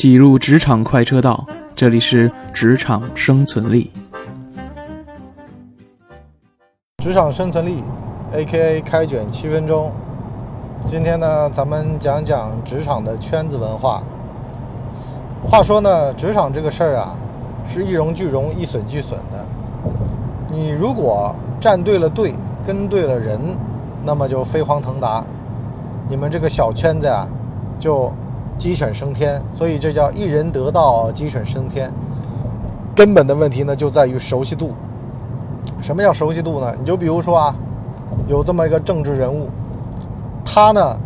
挤入职场快车道，这里是职场生存力。职场生存力，A.K.A 开卷七分钟。今天呢，咱们讲讲职场的圈子文化。话说呢，职场这个事儿啊，是一荣俱荣，一损俱损的。你如果站对了队，跟对了人，那么就飞黄腾达。你们这个小圈子啊，就鸡犬升天。所以这叫一人得道，鸡犬升天。根本的问题呢，就在于熟悉度。什么叫熟悉度呢？你就比如说啊，有这么一个政治人物，他呢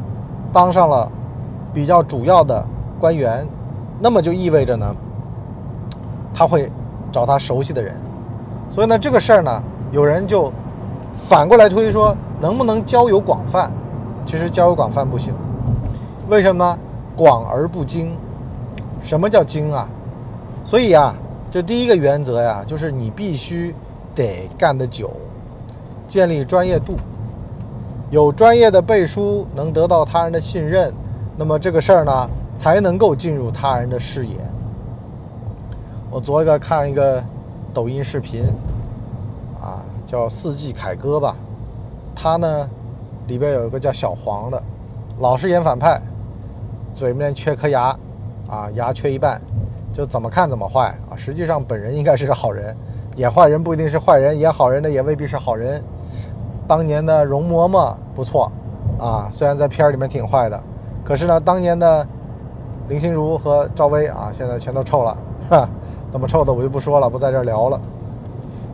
当上了比较主要的官员，那么就意味着呢，他会找他熟悉的人。所以呢，这个事儿呢，有人就反过来推说，能不能交友广泛？其实交友广泛不行，为什么呢？广而不精。什么叫精啊？所以啊，这第一个原则呀，就是你必须。得干得久，建立专业度，有专业的背书，能得到他人的信任，那么这个事儿呢，才能够进入他人的视野。我昨个看一个抖音视频，啊，叫四季凯歌吧，他呢里边有一个叫小黄的，老是演反派，嘴面缺颗牙，啊，牙缺一半，就怎么看怎么坏啊，实际上本人应该是个好人。演坏人不一定是坏人，演好人的也未必是好人。当年的容嬷嬷不错啊，虽然在片儿里面挺坏的，可是呢，当年的林心如和赵薇啊，现在全都臭了，哈，怎么臭的我就不说了，不在这儿聊了。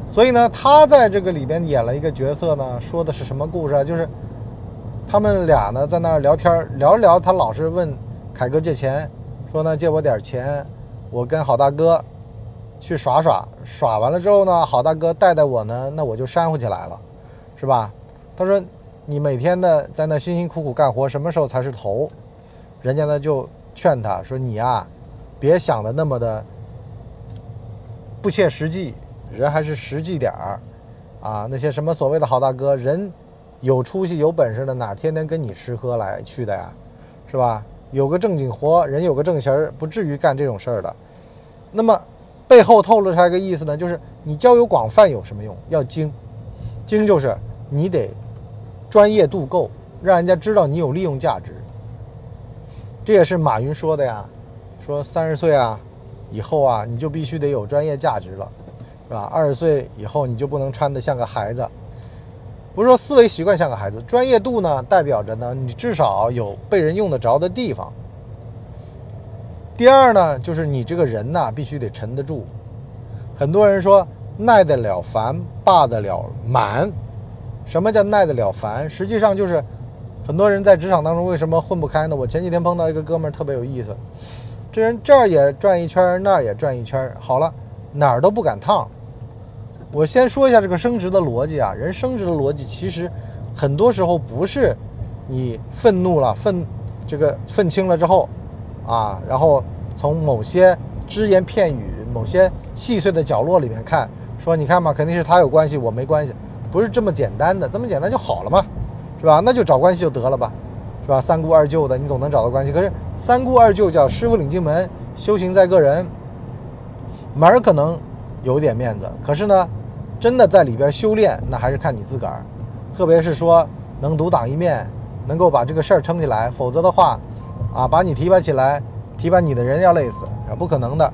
所以呢，他在这个里边演了一个角色呢，说的是什么故事啊？就是他们俩呢在那儿聊天，聊着聊，他老是问凯哥借钱，说呢借我点钱，我跟好大哥。去耍耍，耍完了之后呢，好大哥带带我呢，那我就煽乎起来了，是吧？他说：“你每天的在那辛辛苦苦干活，什么时候才是头？”人家呢就劝他说：“你呀，别想的那么的不切实际，人还是实际点儿啊。那些什么所谓的好大哥，人有出息、有本事的，哪天天跟你吃喝来去的呀？是吧？有个正经活，人有个正形儿，不至于干这种事儿的。那么。”背后透露出来一个意思呢，就是你交友广泛有什么用？要精，精就是你得专业度够，让人家知道你有利用价值。这也是马云说的呀，说三十岁啊以后啊，你就必须得有专业价值了，是吧？二十岁以后你就不能穿得像个孩子，不是说思维习惯像个孩子，专业度呢代表着呢，你至少有被人用得着的地方。第二呢，就是你这个人呐，必须得沉得住。很多人说耐得了烦，霸得了满。什么叫耐得了烦？实际上就是很多人在职场当中为什么混不开呢？我前几天碰到一个哥们儿特别有意思，这人这儿也转一圈，那儿也转一圈，好了哪儿都不敢趟。我先说一下这个升职的逻辑啊，人升职的逻辑其实很多时候不是你愤怒了、愤这个愤青了之后。啊，然后从某些只言片语、某些细碎的角落里面看，说你看嘛，肯定是他有关系，我没关系，不是这么简单的，这么简单就好了嘛，是吧？那就找关系就得了吧，是吧？三姑二舅的，你总能找到关系。可是三姑二舅叫师傅领进门，修行在个人，门儿可能有点面子，可是呢，真的在里边修炼，那还是看你自个儿。特别是说能独当一面，能够把这个事儿撑起来，否则的话。啊，把你提拔起来，提拔你的人要累死，是不可能的，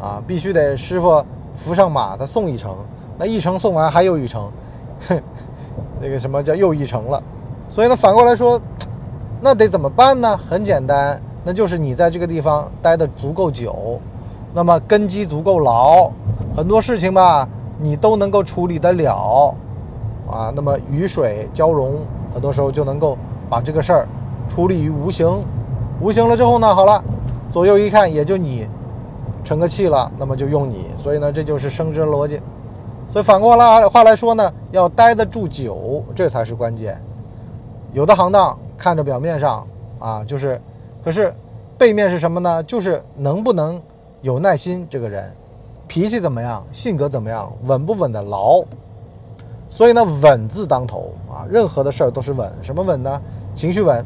啊，必须得师傅扶上马，他送一程，那一程送完还有一程，哼，那个什么叫又一程了？所以呢，反过来说，那得怎么办呢？很简单，那就是你在这个地方待的足够久，那么根基足够牢，很多事情吧，你都能够处理得了，啊，那么雨水交融，很多时候就能够把这个事儿处理于无形。无形了之后呢？好了，左右一看，也就你成个气了，那么就用你。所以呢，这就是升职逻辑。所以反过来话来说呢，要待得住久，这才是关键。有的行当看着表面上啊，就是，可是背面是什么呢？就是能不能有耐心，这个人脾气怎么样，性格怎么样，稳不稳的牢。所以呢，稳字当头啊，任何的事儿都是稳。什么稳呢？情绪稳。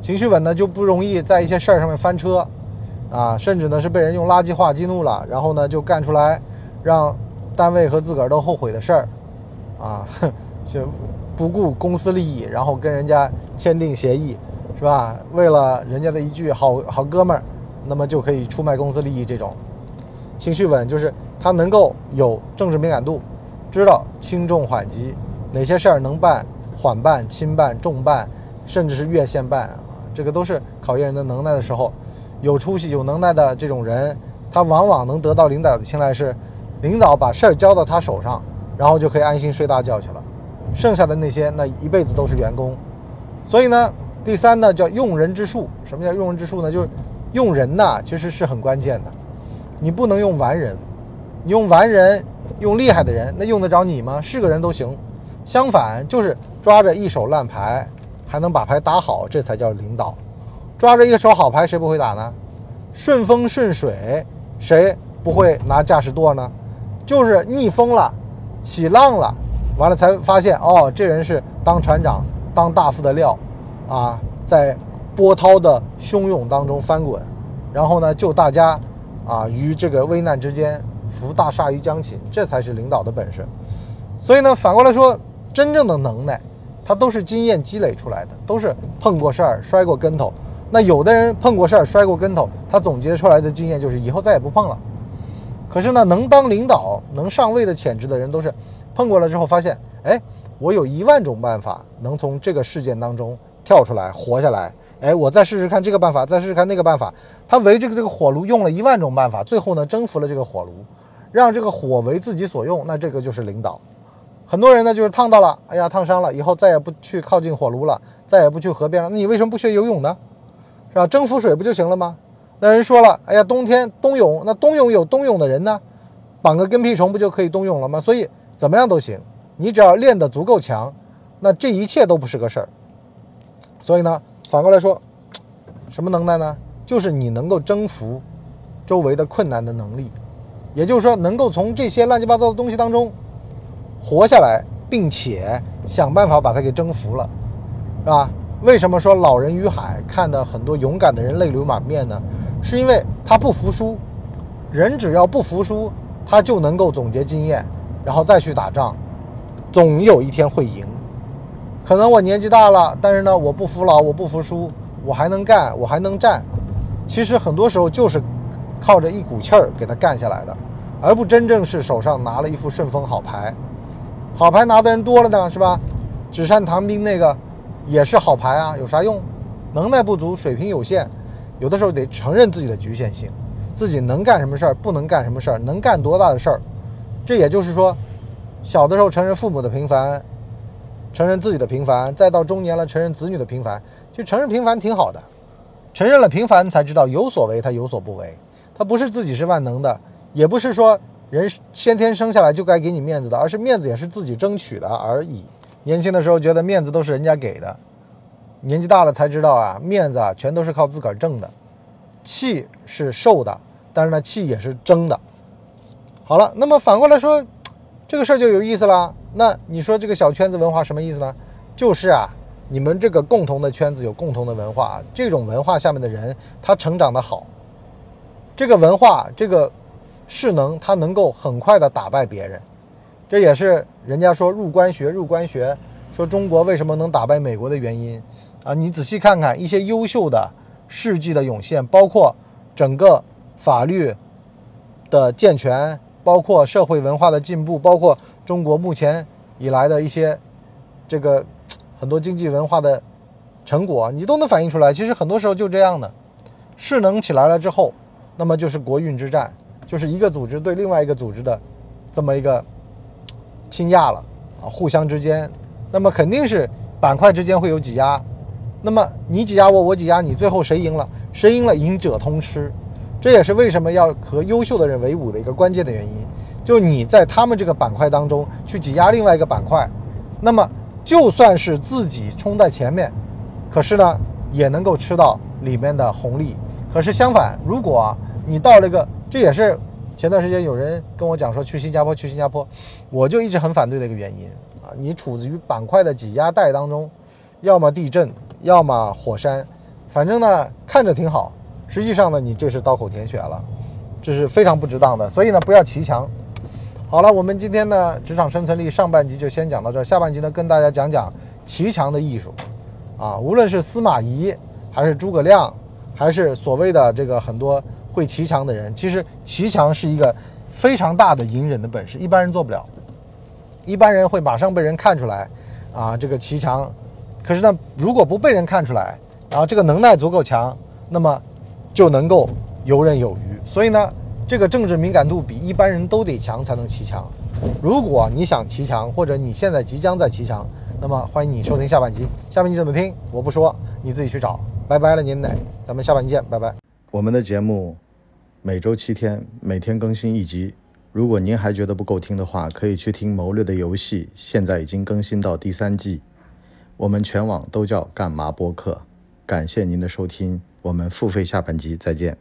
情绪稳呢，就不容易在一些事儿上面翻车。啊，甚至呢是被人用垃圾话激怒了，然后呢就干出来让单位和自个儿都后悔的事儿，啊，就不顾公司利益，然后跟人家签订协议，是吧？为了人家的一句好好哥们儿，那么就可以出卖公司利益，这种情绪稳就是他能够有政治敏感度，知道轻重缓急，哪些事儿能办、缓办、轻办、重办，甚至是越线办啊，这个都是考验人的能耐的时候。有出息、有能耐的这种人，他往往能得到领导的青睐，是领导把事儿交到他手上，然后就可以安心睡大觉去了。剩下的那些，那一辈子都是员工。所以呢，第三呢叫用人之术。什么叫用人之术呢？就是用人呐，其实是很关键的。你不能用完人，你用完人，用厉害的人，那用得着你吗？是个人都行。相反，就是抓着一手烂牌，还能把牌打好，这才叫领导。抓着一手好牌，谁不会打呢？顺风顺水，谁不会拿驾驶舵呢？就是逆风了，起浪了，完了才发现哦，这人是当船长、当大副的料啊，在波涛的汹涌当中翻滚，然后呢就大家啊于这个危难之间，扶大厦于将倾，这才是领导的本事。所以呢，反过来说，真正的能耐，它都是经验积累出来的，都是碰过事儿、摔过跟头。那有的人碰过事儿，摔过跟头，他总结出来的经验就是以后再也不碰了。可是呢，能当领导、能上位的潜质的人，都是碰过了之后发现，哎，我有一万种办法能从这个事件当中跳出来活下来。哎，我再试试看这个办法，再试试看那个办法。他围这个这个火炉用了一万种办法，最后呢征服了这个火炉，让这个火为自己所用。那这个就是领导。很多人呢就是烫到了，哎呀烫伤了，以后再也不去靠近火炉了，再也不去河边了。那你为什么不学游泳呢？是吧？征服水不就行了吗？那人说了，哎呀，冬天冬泳，那冬泳有冬泳的人呢，绑个跟屁虫不就可以冬泳了吗？所以怎么样都行，你只要练得足够强，那这一切都不是个事儿。所以呢，反过来说，什么能耐呢？就是你能够征服周围的困难的能力，也就是说，能够从这些乱七八糟的东西当中活下来，并且想办法把它给征服了，是吧？为什么说老人与海看的很多勇敢的人泪流满面呢？是因为他不服输。人只要不服输，他就能够总结经验，然后再去打仗，总有一天会赢。可能我年纪大了，但是呢，我不服老，我不服输，我还能干，我还能战。其实很多时候就是靠着一股气儿给他干下来的，而不真正是手上拿了一副顺风好牌。好牌拿的人多了呢，是吧？纸上谈兵那个。也是好牌啊，有啥用？能耐不足，水平有限，有的时候得承认自己的局限性，自己能干什么事儿，不能干什么事儿，能干多大的事儿。这也就是说，小的时候承认父母的平凡，承认自己的平凡，再到中年了承认子女的平凡，就承认平凡挺好的。承认了平凡，才知道有所为，他有所不为。他不是自己是万能的，也不是说人先天生下来就该给你面子的，而是面子也是自己争取的而已。年轻的时候觉得面子都是人家给的，年纪大了才知道啊，面子啊全都是靠自个儿挣的，气是受的，但是呢气也是争的。好了，那么反过来说，这个事儿就有意思了。那你说这个小圈子文化什么意思呢？就是啊，你们这个共同的圈子有共同的文化，这种文化下面的人他成长的好，这个文化这个势能他能够很快的打败别人。这也是人家说入关学，入关学，说中国为什么能打败美国的原因啊！你仔细看看一些优秀的事迹的涌现，包括整个法律的健全，包括社会文化的进步，包括中国目前以来的一些这个很多经济文化的成果，你都能反映出来。其实很多时候就这样的，势能起来了之后，那么就是国运之战，就是一个组织对另外一个组织的这么一个。倾轧了啊，互相之间，那么肯定是板块之间会有挤压，那么你挤压我，我挤压你，最后谁赢了？谁赢了？赢者通吃，这也是为什么要和优秀的人为伍的一个关键的原因。就你在他们这个板块当中去挤压另外一个板块，那么就算是自己冲在前面，可是呢也能够吃到里面的红利。可是相反，如果你到了一个，这也是。前段时间有人跟我讲说去新加坡，去新加坡，我就一直很反对的一个原因啊，你处于板块的挤压带当中，要么地震，要么火山，反正呢看着挺好，实际上呢，你这是刀口舔血了，这是非常不值当的。所以呢，不要骑墙。好了，我们今天呢，职场生存力上半集就先讲到这儿，下半集呢，跟大家讲讲骑墙的艺术。啊，无论是司马懿，还是诸葛亮，还是所谓的这个很多会骑墙的人，其实骑墙是一个非常大的隐忍的本事，一般人做不了。一般人会马上被人看出来，啊，这个骑墙。可是呢，如果不被人看出来，然后这个能耐足够强，那么就能够游刃有余。所以呢，这个政治敏感度比一般人都得强才能骑墙。如果你想骑墙，或者你现在即将在骑墙，那么欢迎你收听下半集。下半集怎么听？我不说，你自己去找。拜拜了，您奶，咱们下半集见，拜拜。我们的节目每周七天，每天更新一集。如果您还觉得不够听的话，可以去听《谋略的游戏》，现在已经更新到第三季。我们全网都叫干嘛播客。感谢您的收听，我们付费下半集再见。